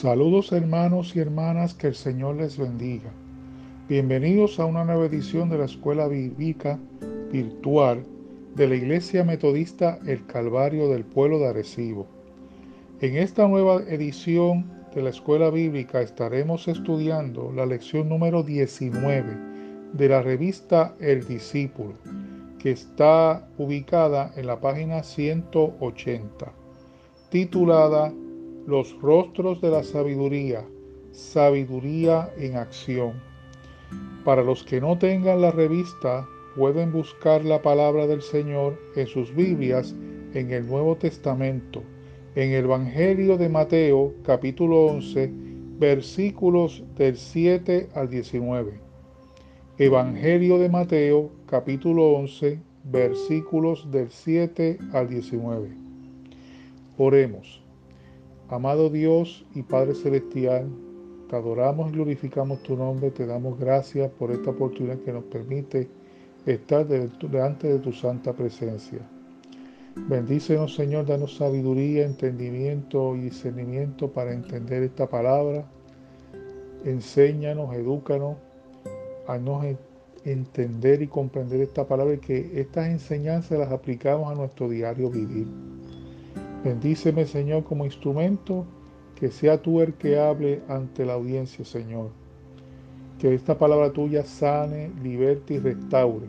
Saludos hermanos y hermanas, que el Señor les bendiga. Bienvenidos a una nueva edición de la Escuela Bíblica Virtual de la Iglesia Metodista El Calvario del Pueblo de Arecibo. En esta nueva edición de la Escuela Bíblica estaremos estudiando la lección número 19 de la revista El Discípulo, que está ubicada en la página 180, titulada los rostros de la sabiduría, sabiduría en acción. Para los que no tengan la revista, pueden buscar la palabra del Señor en sus Biblias en el Nuevo Testamento, en el Evangelio de Mateo capítulo 11, versículos del 7 al 19. Evangelio de Mateo capítulo 11, versículos del 7 al 19. Oremos. Amado Dios y Padre Celestial, te adoramos y glorificamos tu nombre, te damos gracias por esta oportunidad que nos permite estar delante de tu santa presencia. Bendícenos, Señor, danos sabiduría, entendimiento y discernimiento para entender esta palabra. Enséñanos, edúcanos a nos entender y comprender esta palabra y que estas enseñanzas las aplicamos a nuestro diario vivir. Bendíceme, Señor, como instrumento, que sea tú el que hable ante la audiencia, Señor. Que esta palabra tuya sane, liberte y restaure.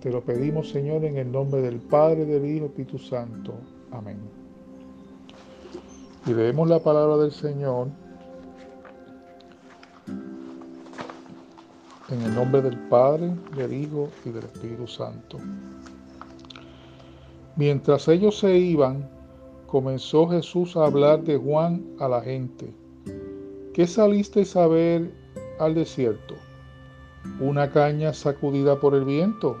Te lo pedimos, Señor, en el nombre del Padre, del Hijo, Espíritu Santo. Amén. Y leemos la palabra del Señor en el nombre del Padre, del Hijo y del Espíritu Santo. Mientras ellos se iban, comenzó Jesús a hablar de Juan a la gente. ¿Qué saliste a ver al desierto? ¿Una caña sacudida por el viento?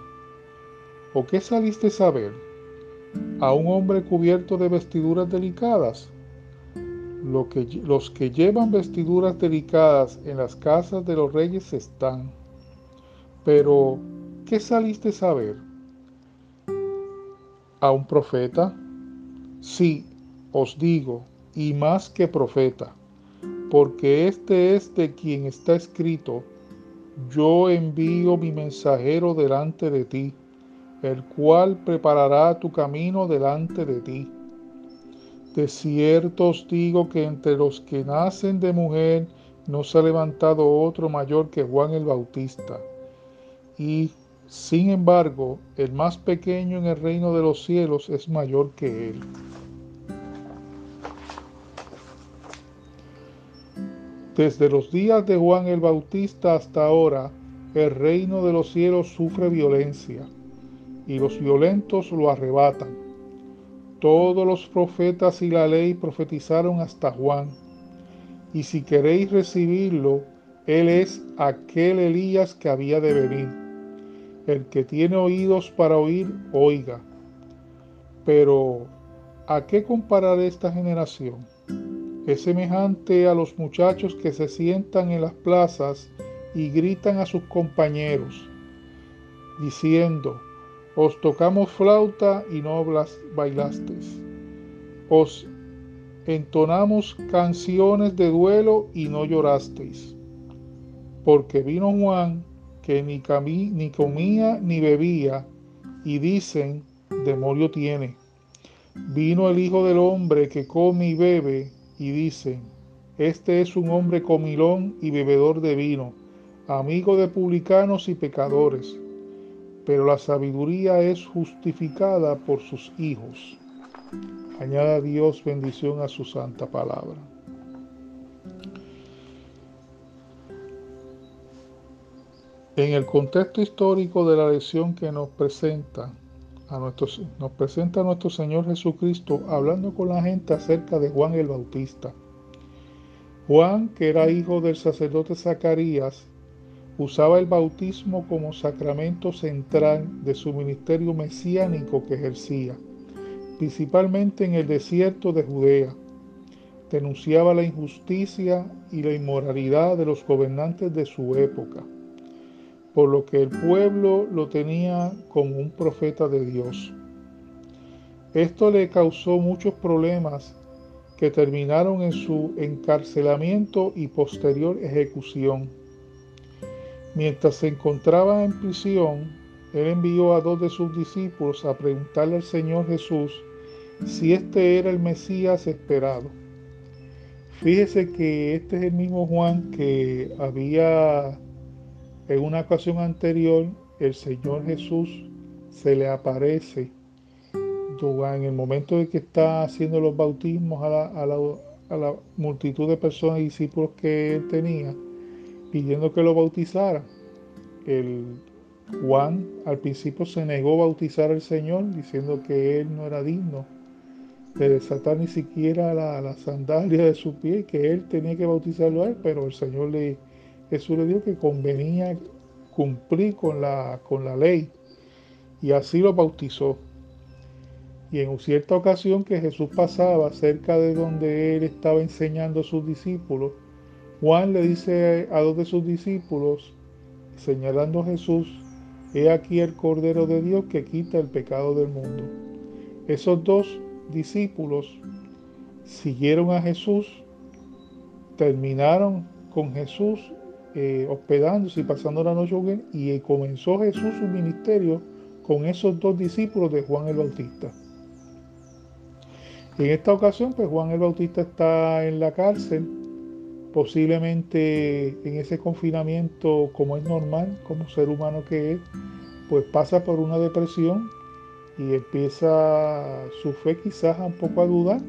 ¿O qué saliste a ver? ¿A un hombre cubierto de vestiduras delicadas? Lo que, los que llevan vestiduras delicadas en las casas de los reyes están. Pero, ¿qué saliste a ver? ¿A un profeta? Sí, os digo, y más que profeta, porque este es de quien está escrito, yo envío mi mensajero delante de ti, el cual preparará tu camino delante de ti. De cierto os digo que entre los que nacen de mujer no se ha levantado otro mayor que Juan el Bautista. Y, sin embargo, el más pequeño en el reino de los cielos es mayor que él. Desde los días de Juan el Bautista hasta ahora, el reino de los cielos sufre violencia y los violentos lo arrebatan. Todos los profetas y la ley profetizaron hasta Juan. Y si queréis recibirlo, él es aquel Elías que había de venir. El que tiene oídos para oír, oiga. Pero, ¿a qué comparar esta generación? Es semejante a los muchachos que se sientan en las plazas y gritan a sus compañeros, diciendo, os tocamos flauta y no bailasteis. Os entonamos canciones de duelo y no llorasteis. Porque vino Juan que ni, comía ni bebía y dicen, demonio tiene. Vino el Hijo del Hombre que come y bebe y dicen, este es un hombre comilón y bebedor de vino, amigo de publicanos y pecadores, pero la sabiduría es justificada por sus hijos. Añada Dios bendición a su santa palabra. En el contexto histórico de la lección que nos presenta, nos presenta a nuestro Señor Jesucristo hablando con la gente acerca de Juan el Bautista. Juan, que era hijo del sacerdote Zacarías, usaba el bautismo como sacramento central de su ministerio mesiánico que ejercía, principalmente en el desierto de Judea. Denunciaba la injusticia y la inmoralidad de los gobernantes de su época por lo que el pueblo lo tenía como un profeta de Dios. Esto le causó muchos problemas que terminaron en su encarcelamiento y posterior ejecución. Mientras se encontraba en prisión, él envió a dos de sus discípulos a preguntarle al Señor Jesús si este era el Mesías esperado. Fíjese que este es el mismo Juan que había en una ocasión anterior, el Señor Jesús se le aparece en el momento de que está haciendo los bautismos a la, multitud de personas y discípulos que él tenía, pidiendo que lo bautizara. Juan al principio se negó a bautizar al Señor, diciendo que él no era digno de desatar ni siquiera la, la sandalia de su pie, que él tenía que bautizarlo a él, pero el Señor le, Jesús le dijo que convenía cumplir con la, con la ley y así lo bautizó. Y en cierta ocasión que Jesús pasaba cerca de donde él estaba enseñando a sus discípulos, Juan le dice a dos de sus discípulos, señalando a Jesús, he aquí el Cordero de Dios que quita el pecado del mundo. Esos dos discípulos siguieron a Jesús, terminaron con Jesús eh, hospedándose y pasando la noche con y comenzó Jesús su ministerio con esos dos discípulos de Juan el Bautista. En esta ocasión, pues Juan el Bautista está en la cárcel, posiblemente en ese confinamiento, como es normal, como ser humano que es, pues pasa por una depresión y empieza su fe quizás un poco a dudar,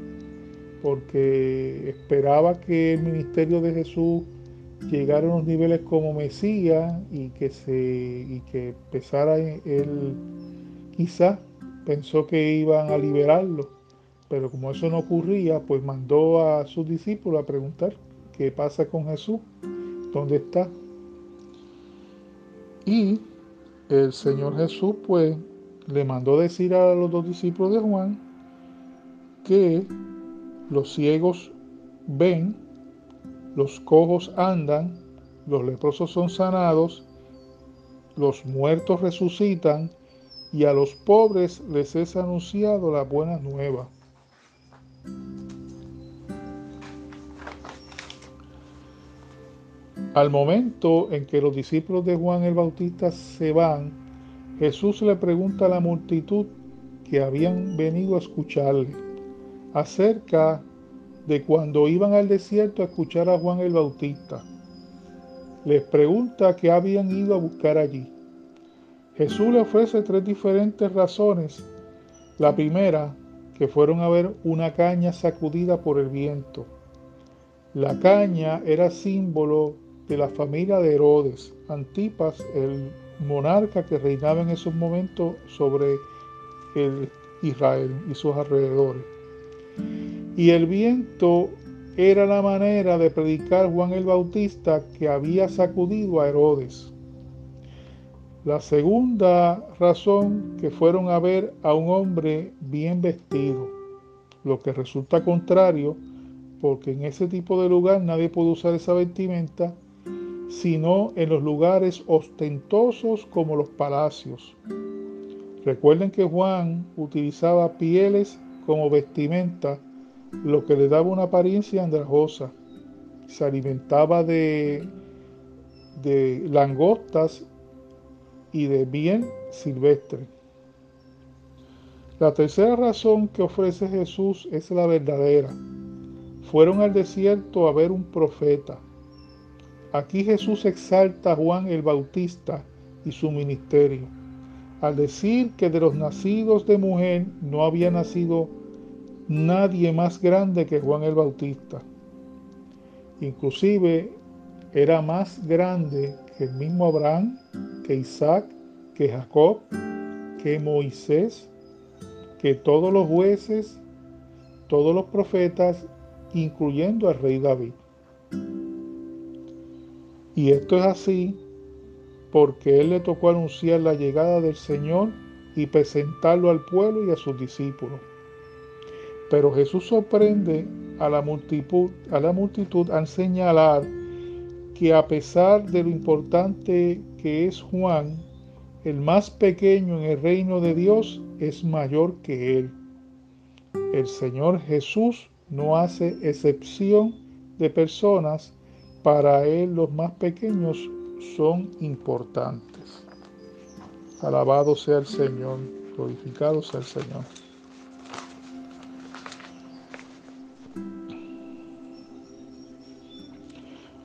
porque esperaba que el ministerio de Jesús llegara a niveles como Mesías y que se y que empezara él quizás pensó que iban a liberarlo pero como eso no ocurría, pues mandó a sus discípulos a preguntar qué pasa con Jesús, dónde está. Y el Señor Jesús pues le mandó decir a los dos discípulos de Juan que los ciegos ven, los cojos andan, los leprosos son sanados, los muertos resucitan y a los pobres les es anunciado la buena nueva. Al momento en que los discípulos de Juan el Bautista se van, Jesús le pregunta a la multitud que habían venido a escucharle acerca de cuando iban al desierto a escuchar a Juan el Bautista. Les pregunta qué habían ido a buscar allí. Jesús le ofrece tres diferentes razones. La primera, que fueron a ver una caña sacudida por el viento. La caña era símbolo de la familia de Herodes, Antipas, el monarca que reinaba en esos momentos sobre el Israel y sus alrededores. Y el viento era la manera de predicar Juan el Bautista que había sacudido a Herodes. La segunda razón que fueron a ver a un hombre bien vestido, lo que resulta contrario porque en ese tipo de lugar nadie puede usar esa vestimenta sino en los lugares ostentosos como los palacios. Recuerden que Juan utilizaba pieles como vestimenta, lo que le daba una apariencia andrajosa. Se alimentaba de, de langostas y de bien silvestre. La tercera razón que ofrece Jesús es la verdadera. Fueron al desierto a ver un profeta. Aquí Jesús exalta a Juan el Bautista y su ministerio, al decir que de los nacidos de mujer no había nacido nadie más grande que Juan el Bautista. Inclusive era más grande que el mismo Abraham, que Isaac, que Jacob, que Moisés, que todos los jueces, todos los profetas, incluyendo al rey David. Y esto es así porque él le tocó anunciar la llegada del Señor y presentarlo al pueblo y a sus discípulos. Pero Jesús sorprende a la multitud, a la multitud al señalar que a pesar de lo importante que es Juan, el más pequeño en el reino de Dios es mayor que él. El Señor Jesús no hace excepción de personas. Para Él los más pequeños son importantes. Alabado sea el Señor, glorificado sea el Señor.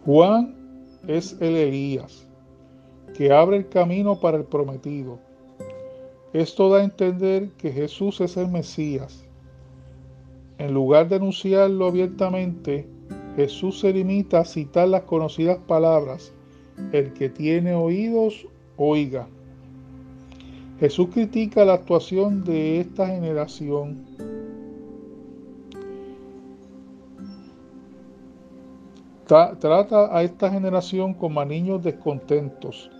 Juan es el Elías, que abre el camino para el prometido. Esto da a entender que Jesús es el Mesías. En lugar de anunciarlo abiertamente, Jesús se limita a citar las conocidas palabras, el que tiene oídos, oiga. Jesús critica la actuación de esta generación. Trata a esta generación como a niños descontentos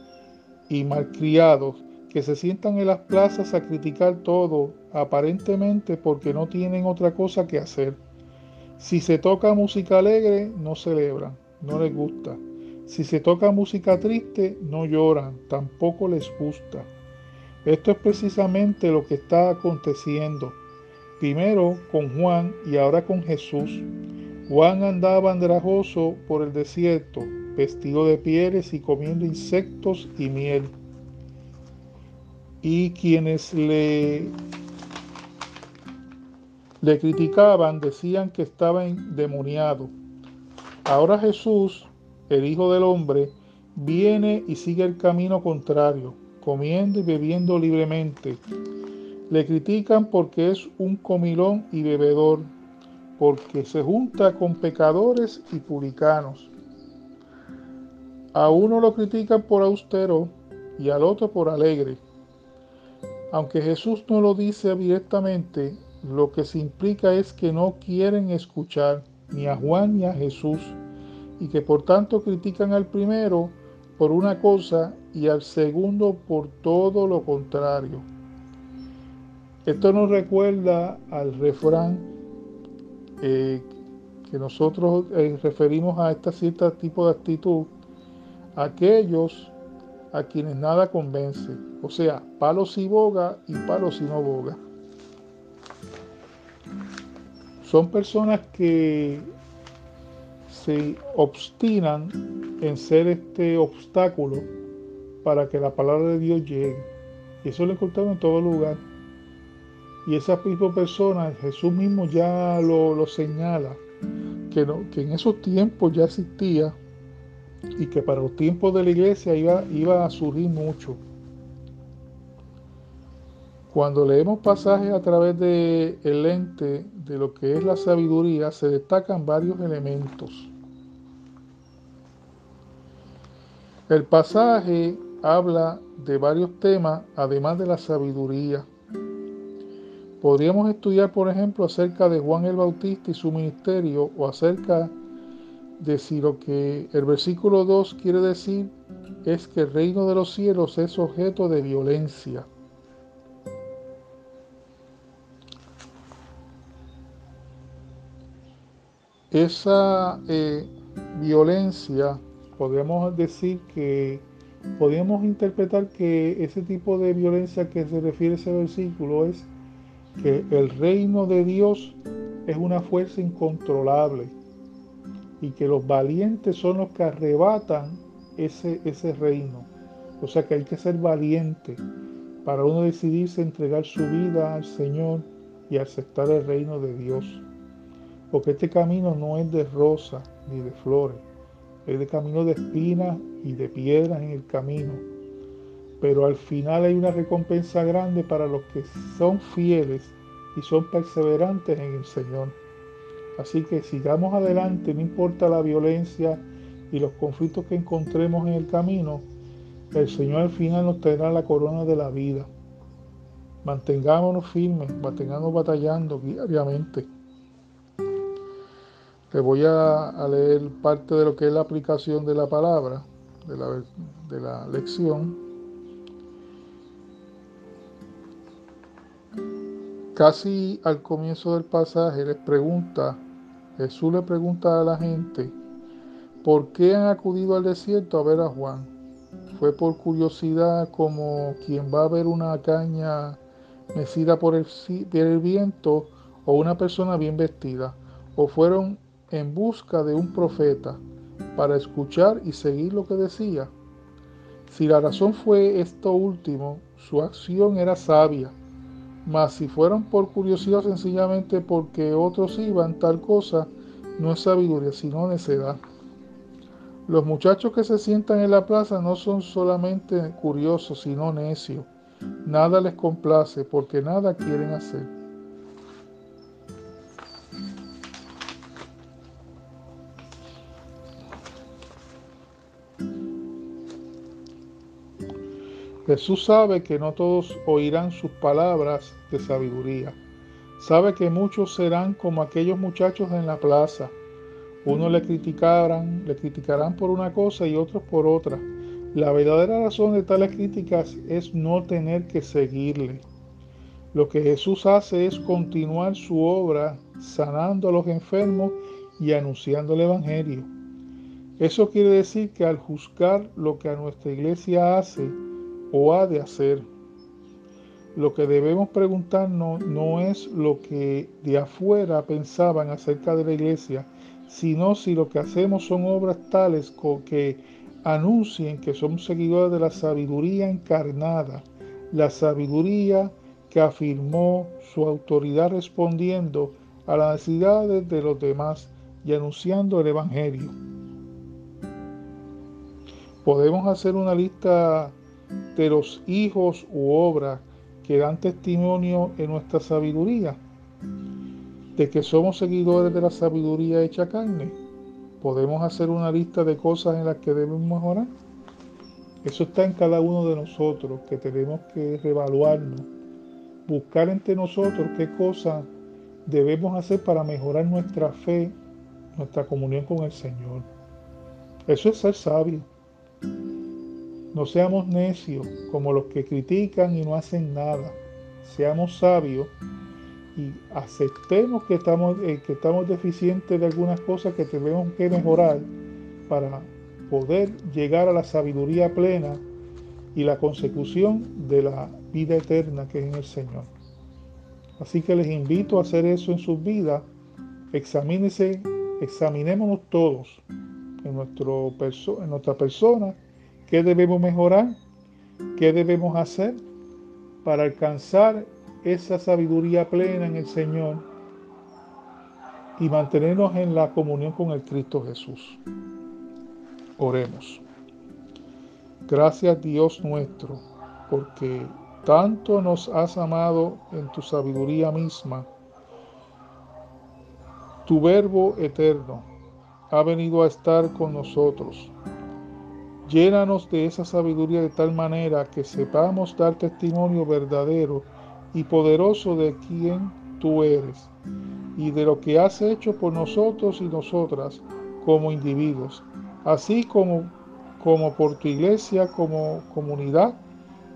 y malcriados que se sientan en las plazas a criticar todo, aparentemente porque no tienen otra cosa que hacer. Si se toca música alegre, no celebran, no les gusta. Si se toca música triste, no lloran, tampoco les gusta. Esto es precisamente lo que está aconteciendo. Primero con Juan y ahora con Jesús. Juan andaba andrajoso por el desierto, vestido de pieles y comiendo insectos y miel y quienes le, le criticaban decían que estaba endemoniado. Ahora Jesús, el Hijo del Hombre, viene y sigue el camino contrario, comiendo y bebiendo libremente. Le critican porque es un comilón y bebedor, porque se junta con pecadores y publicanos. A uno lo critican por austero y al otro por alegre. Aunque Jesús no lo dice directamente, lo que se implica es que no quieren escuchar ni a Juan ni a Jesús y que por tanto critican al primero por una cosa y al segundo por todo lo contrario. Esto nos recuerda al refrán eh, que nosotros eh, referimos a este cierto tipo de actitud, aquellos a quienes nada convence, o sea, palos y boga y palos y no boga. Son personas que se obstinan en ser este obstáculo para que la palabra de Dios llegue. Y eso lo encontramos en todo lugar. Y esas mismas personas, Jesús mismo ya lo, señala, que, que en esos tiempos ya existía y que para los tiempos de la iglesia iba, iba a surgir mucho. Cuando leemos pasajes a través del el lente de lo que es la sabiduría, se destacan varios elementos. El pasaje habla de varios temas, además de la sabiduría. Podríamos estudiar, por ejemplo, acerca de Juan el Bautista y su ministerio o acerca de si lo que el versículo 2 quiere decir es que el reino de los cielos es objeto de violencia. Esa eh, violencia, podemos decir que, podemos interpretar que ese tipo de violencia que se refiere a ese versículo es que el reino de Dios es una fuerza incontrolable y que los valientes son los que arrebatan ese, ese reino. O sea que hay que ser valiente para uno decidirse entregar su vida al Señor y aceptar el reino de Dios. Porque este camino no es de rosa ni de flores, es de camino de espinas y de piedras en el camino. Pero al final hay una recompensa grande para los que son fieles y son perseverantes en el Señor. Así que sigamos adelante, no importa la violencia y los conflictos que encontremos en el camino, el Señor al final nos traerá la corona de la vida. Mantengámonos firmes, mantengamos batallando diariamente. Le voy a, leer parte de lo que es la aplicación de la palabra, de la, de la lección. Casi al comienzo del pasaje les pregunta Jesús le pregunta a la gente, ¿por qué han acudido al desierto a ver a Juan? ¿Fue por curiosidad como quien va a ver una caña mecida por el, viento o una persona bien vestida? o fueron en busca de un profeta para escuchar y seguir lo que decía. Si la razón fue esto último, su acción era sabia, mas si fueron por curiosidad sencillamente porque otros iban tal cosa, no es sabiduría, sino necedad. Los muchachos que se sientan en la plaza no son solamente curiosos, sino necios. Nada les complace porque nada quieren hacer. Jesús sabe que no todos oirán sus palabras de sabiduría. Sabe que muchos serán como aquellos muchachos en la plaza. Unos le criticarán, le criticarán por una cosa y otros por otra. La verdadera razón de tales críticas es no tener que seguirle. Lo que Jesús hace es continuar su obra sanando a los enfermos y anunciando el Evangelio. Eso quiere decir que al juzgar lo que a nuestra iglesia hace, o ha de hacer. Lo que debemos preguntarnos no es lo que de afuera pensaban acerca de la iglesia, sino si lo que hacemos son obras tales que anuncien que somos seguidores de la sabiduría encarnada, la sabiduría que afirmó su autoridad respondiendo a las necesidades de los demás y anunciando el Evangelio. Podemos hacer una lista de los hijos u obras que dan testimonio en nuestra sabiduría, de que somos seguidores de la sabiduría hecha carne. Podemos hacer una lista de cosas en las que debemos mejorar. Eso está en cada uno de nosotros, que tenemos que reevaluarnos, buscar entre nosotros qué cosas debemos hacer para mejorar nuestra fe, nuestra comunión con el Señor. Eso es ser sabio. No seamos necios como los que critican y no hacen nada. Seamos sabios y aceptemos que estamos, eh, que estamos deficientes de algunas cosas que tenemos que mejorar para poder llegar a la sabiduría plena y la consecución de la vida eterna que es en el Señor. Así que les invito a hacer eso en sus vidas. Examínense, examinémonos todos en, nuestro en nuestra persona ¿Qué debemos mejorar? ¿Qué debemos hacer para alcanzar esa sabiduría plena en el Señor y mantenernos en la comunión con el Cristo Jesús? Oremos. Gracias Dios nuestro, porque tanto nos has amado en tu sabiduría misma. Tu verbo eterno ha venido a estar con nosotros Llénanos de esa sabiduría de tal manera que sepamos dar testimonio verdadero y poderoso de quién tú eres y de lo que has hecho por nosotros y nosotras como individuos, así como, como por tu iglesia como comunidad.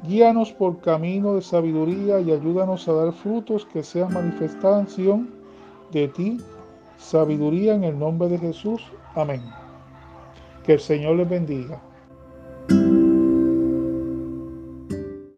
Guíanos por camino de sabiduría y ayúdanos a dar frutos que sean manifestación de ti, sabiduría en el nombre de Jesús. Amén. Que el Señor les bendiga.